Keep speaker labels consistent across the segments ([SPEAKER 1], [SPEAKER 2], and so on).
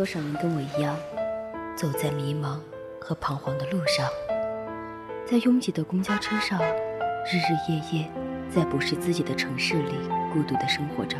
[SPEAKER 1] 多少人跟我一样，走在迷茫和彷徨的路上，在拥挤的公交车上，日日夜夜，在不是自己的城市里孤独的生活着。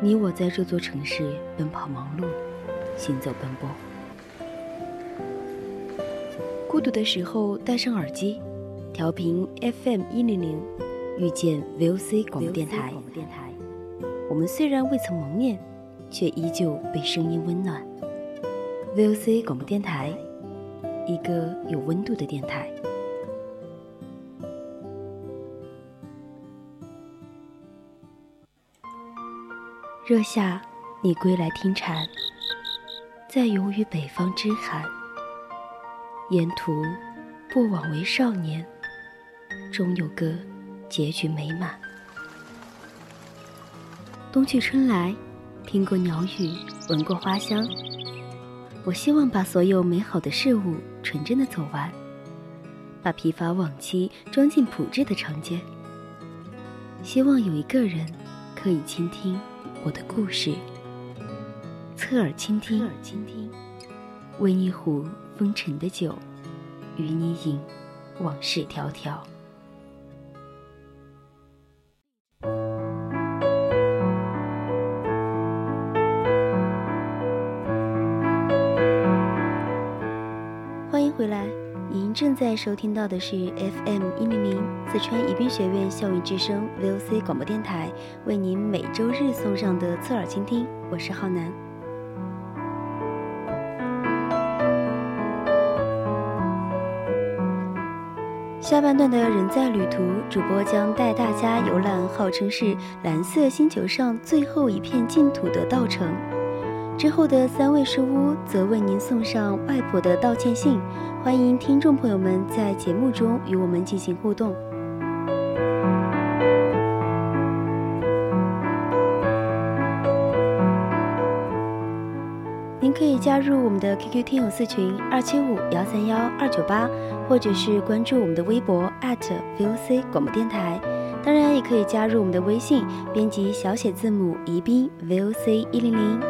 [SPEAKER 1] 你我在这座城市奔跑忙碌，行走奔波。孤独的时候，戴上耳机，调频 FM 一零零，遇见 VOC 广播电台。我们虽然未曾谋面，却依旧被声音温暖。VOC 广播电台，一个有温度的电台。热夏，你归来听蝉，在游于北方之寒。沿途，不枉为少年，终有个结局美满。冬去春来，听过鸟语，闻过花香。我希望把所有美好的事物纯真的走完，把疲乏往期装进朴质的长街。希望有一个人可以倾听我的故事，侧耳倾听，温一壶。风尘的酒，与你饮，往事迢迢。在收听到的是 FM 一零零四川宜宾学院校园之声 VOC 广播电台，为您每周日送上的侧耳倾听，我是浩南。下半段的人在旅途，主播将带大家游览号称是蓝色星球上最后一片净土的稻城。之后的三位书屋则为您送上外婆的道歉信。欢迎听众朋友们在节目中与我们进行互动。您可以加入我们的 QQ 听友四群二七五幺三幺二九八，或者是关注我们的微博 @VOC 广播电台。当然，也可以加入我们的微信，编辑小写字母宜宾 VOC 一零零。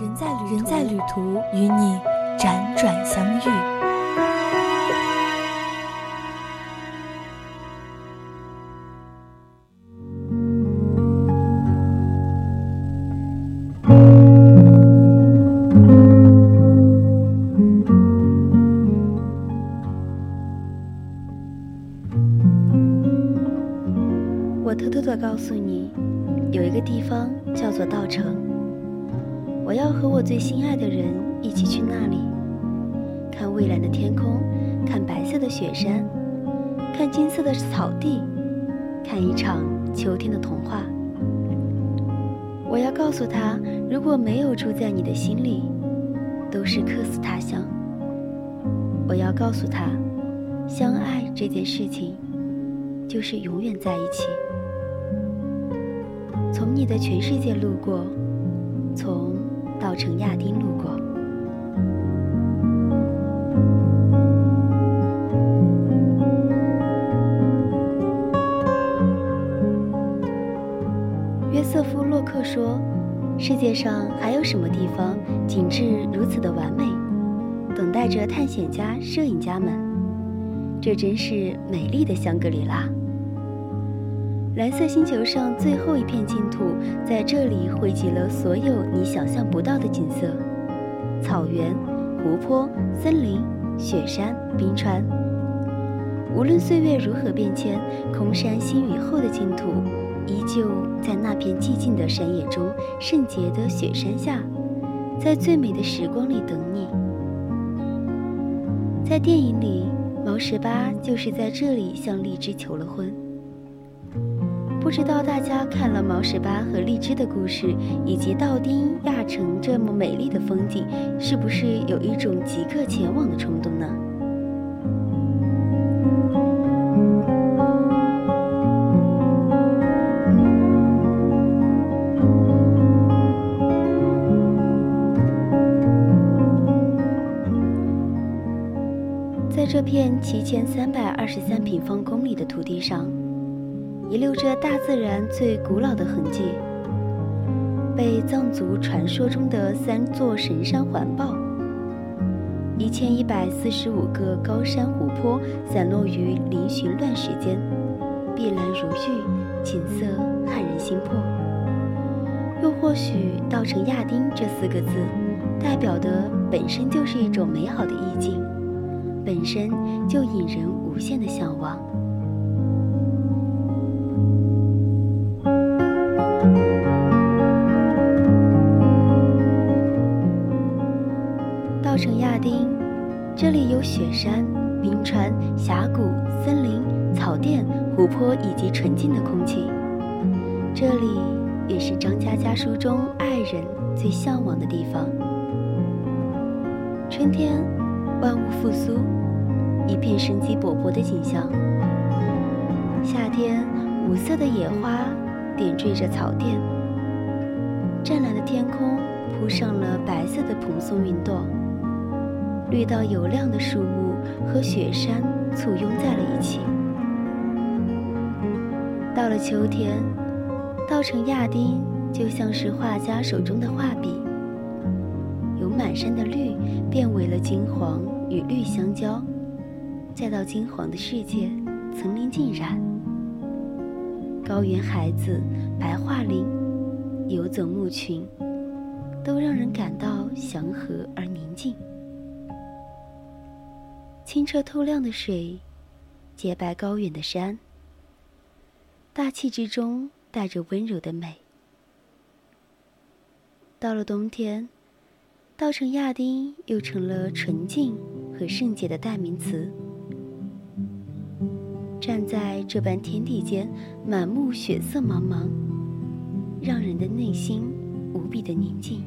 [SPEAKER 2] 人在旅人在旅途，与你辗转相遇。
[SPEAKER 1] 我偷偷的告诉你，有一个地方叫做稻城。我要和我最心爱的人一起去那里，看蔚蓝的天空，看白色的雪山，看金色的草地，看一场秋天的童话。我要告诉他，如果没有住在你的心里，都是客死他乡。我要告诉他，相爱这件事情，就是永远在一起。从你的全世界路过，从稻城亚丁路过。约瑟夫·洛克说：“世界上还有什么地方景致如此的完美，等待着探险家、摄影家们？这真是美丽的香格里拉。”蓝色星球上最后一片净土，在这里汇集了所有你想象不到的景色：草原、湖泊、森林、雪山、冰川。无论岁月如何变迁，空山新雨后的净土，依旧在那片寂静的山野中，圣洁的雪山下，在最美的时光里等你。在电影里，毛十八就是在这里向荔枝求了婚。不知道大家看了毛十八和荔枝的故事，以及道丁亚城这么美丽的风景，是不是有一种即刻前往的冲动呢？在这片七千三百二十三平方公里的土地上。遗留着大自然最古老的痕迹，被藏族传说中的三座神山环抱，一千一百四十五个高山湖泊散落于嶙峋乱石间，碧蓝如玉，景色撼人心魄。又或许“稻城亚丁”这四个字，代表的本身就是一种美好的意境，本身就引人无限的向往。这里有雪山、冰川、峡谷、森林、草甸、湖泊以及纯净的空气。这里也是张嘉佳书中爱人最向往的地方。春天，万物复苏，一片生机勃勃的景象。夏天，五色的野花点缀着草甸，湛蓝的天空铺上了白色的蓬松云朵。绿到油亮的树木和雪山簇拥在了一起。到了秋天，稻城亚丁就像是画家手中的画笔，由满山的绿变为了金黄与绿相交，再到金黄的世界，层林尽染。高原孩子、白桦林、游走牧群，都让人感到祥和而宁静。清澈透亮的水，洁白高远的山，大气之中带着温柔的美。到了冬天，稻城亚丁又成了纯净和圣洁的代名词。站在这般天地间，满目血色茫茫，让人的内心无比的宁静。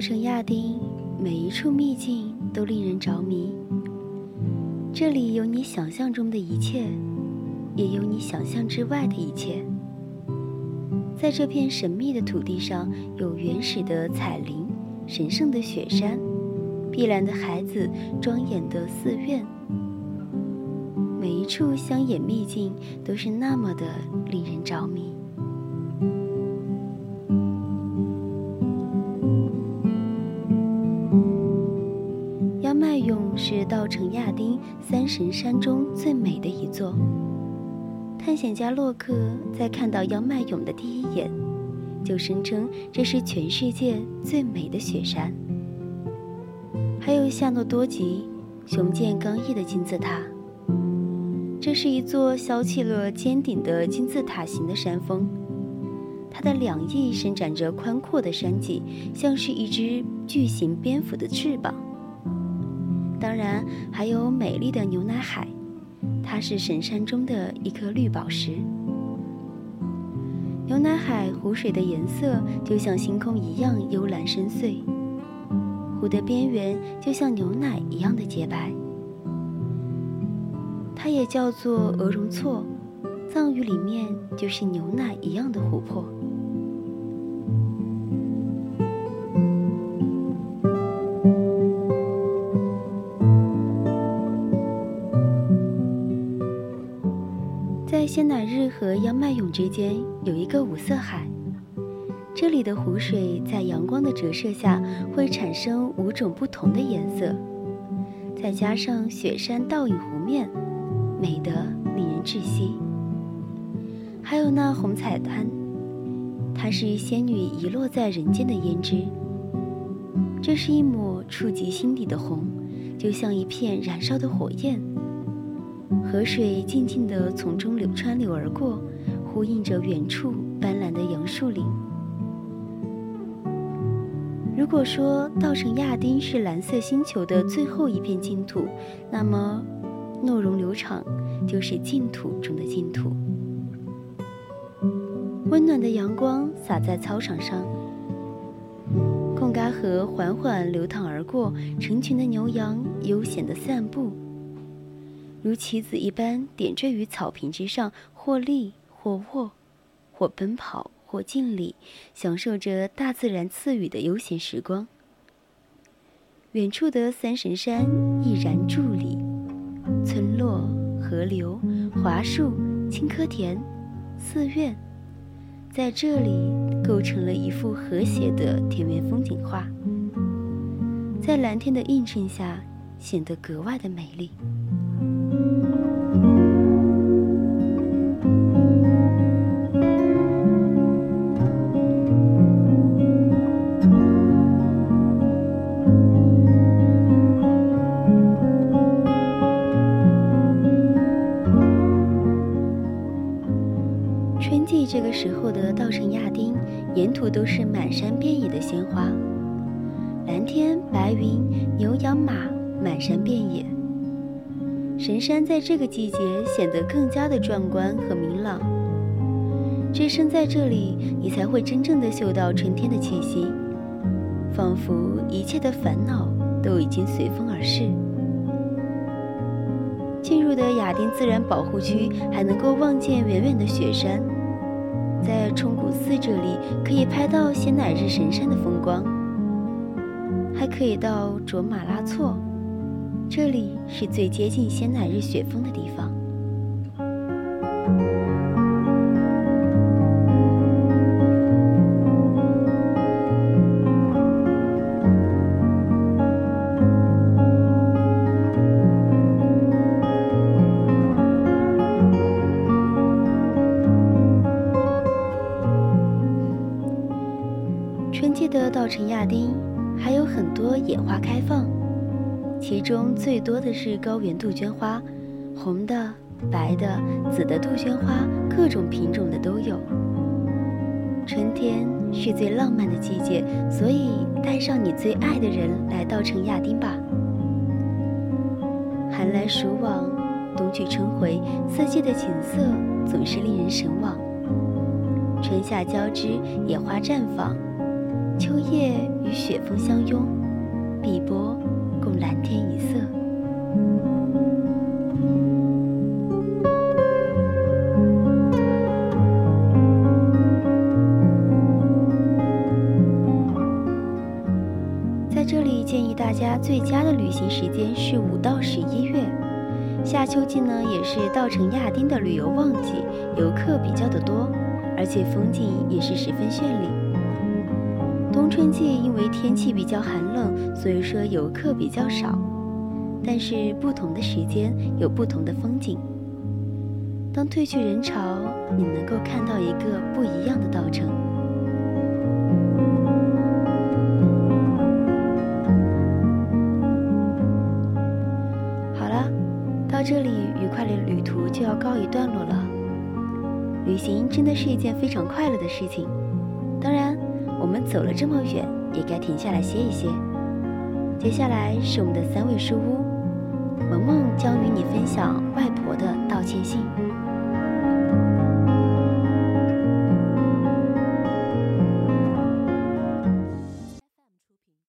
[SPEAKER 1] 稻城亚丁，每一处秘境都令人着迷。这里有你想象中的一切，也有你想象之外的一切。在这片神秘的土地上，有原始的彩林、神圣的雪山、碧蓝的孩子、庄严的寺院。每一处乡野秘境都是那么的令人着迷。是稻城亚丁三神山中最美的一座。探险家洛克在看到央迈勇的第一眼，就声称这是全世界最美的雪山。还有夏诺多吉雄健刚毅的金字塔，这是一座削砌了尖顶的金字塔形的山峰，它的两翼伸展着宽阔的山脊，像是一只巨型蝙蝠的翅膀。当然，还有美丽的牛奶海，它是神山中的一颗绿宝石。牛奶海湖水的颜色就像星空一样幽蓝深邃，湖的边缘就像牛奶一样的洁白。它也叫做鹅绒措，藏语里面就是牛奶一样的琥珀。仙乃日和央迈勇之间有一个五色海，这里的湖水在阳光的折射下会产生五种不同的颜色，再加上雪山倒影湖面，美得令人窒息。还有那红彩滩，它是仙女遗落在人间的胭脂。这是一抹触及心底的红，就像一片燃烧的火焰。河水静静地从中流穿流而过，呼应着远处斑斓的杨树林。如果说稻城亚丁是蓝色星球的最后一片净土，那么诺龙流场就是净土中的净土。温暖的阳光洒在操场上，贡嘎河缓缓流淌而过，成群的牛羊悠闲地散步，如棋子一般点缀于草坪之上，或立或卧，或奔跑。或敬礼，享受着大自然赐予的悠闲时光。远处的三神山毅然伫立，村落、河流、桦树、青稞田、寺院，在这里构成了一幅和谐的田园风景画，在蓝天的映衬下，显得格外的美丽。Thank you. 神山在这个季节显得更加的壮观和明朗。置身在这里，你才会真正的嗅到春天的气息，仿佛一切的烦恼都已经随风而逝。进入的亚丁自然保护区，还能够望见远远的雪山。在冲古寺这里，可以拍到仙乃日神山的风光，还可以到卓玛拉措，这里是最接近仙乃日雪峰的地方。春季的稻城亚丁还有很多野花开放，其中最多的是高原杜鹃花，红的、白的、紫的杜鹃花，各种品种的都有。春天是最浪漫的季节，所以带上你最爱的人来到城亚丁吧。寒来暑往，冬去春回，四季的景色总是令人神往。春夏交织，野花绽放。秋叶与雪峰相拥，碧波共蓝天一色。在这里，建议大家最佳的旅行时间是五到十一月。夏秋季呢，也是稻城亚丁的旅游旺季，游客比较的多，而且风景也是十分绚丽。冬春季因为天气比较寒冷，所以说游客比较少。但是不同的时间有不同的风景。当褪去人潮，你能够看到一个不一样的稻城。好了，到这里愉快的旅途就要告一段落了。旅行真的是一件非常快乐的事情，当然。我们走了这么远，也该停下来歇一歇。接下来是我们的三味书屋，萌萌将与你分享外婆的道歉信。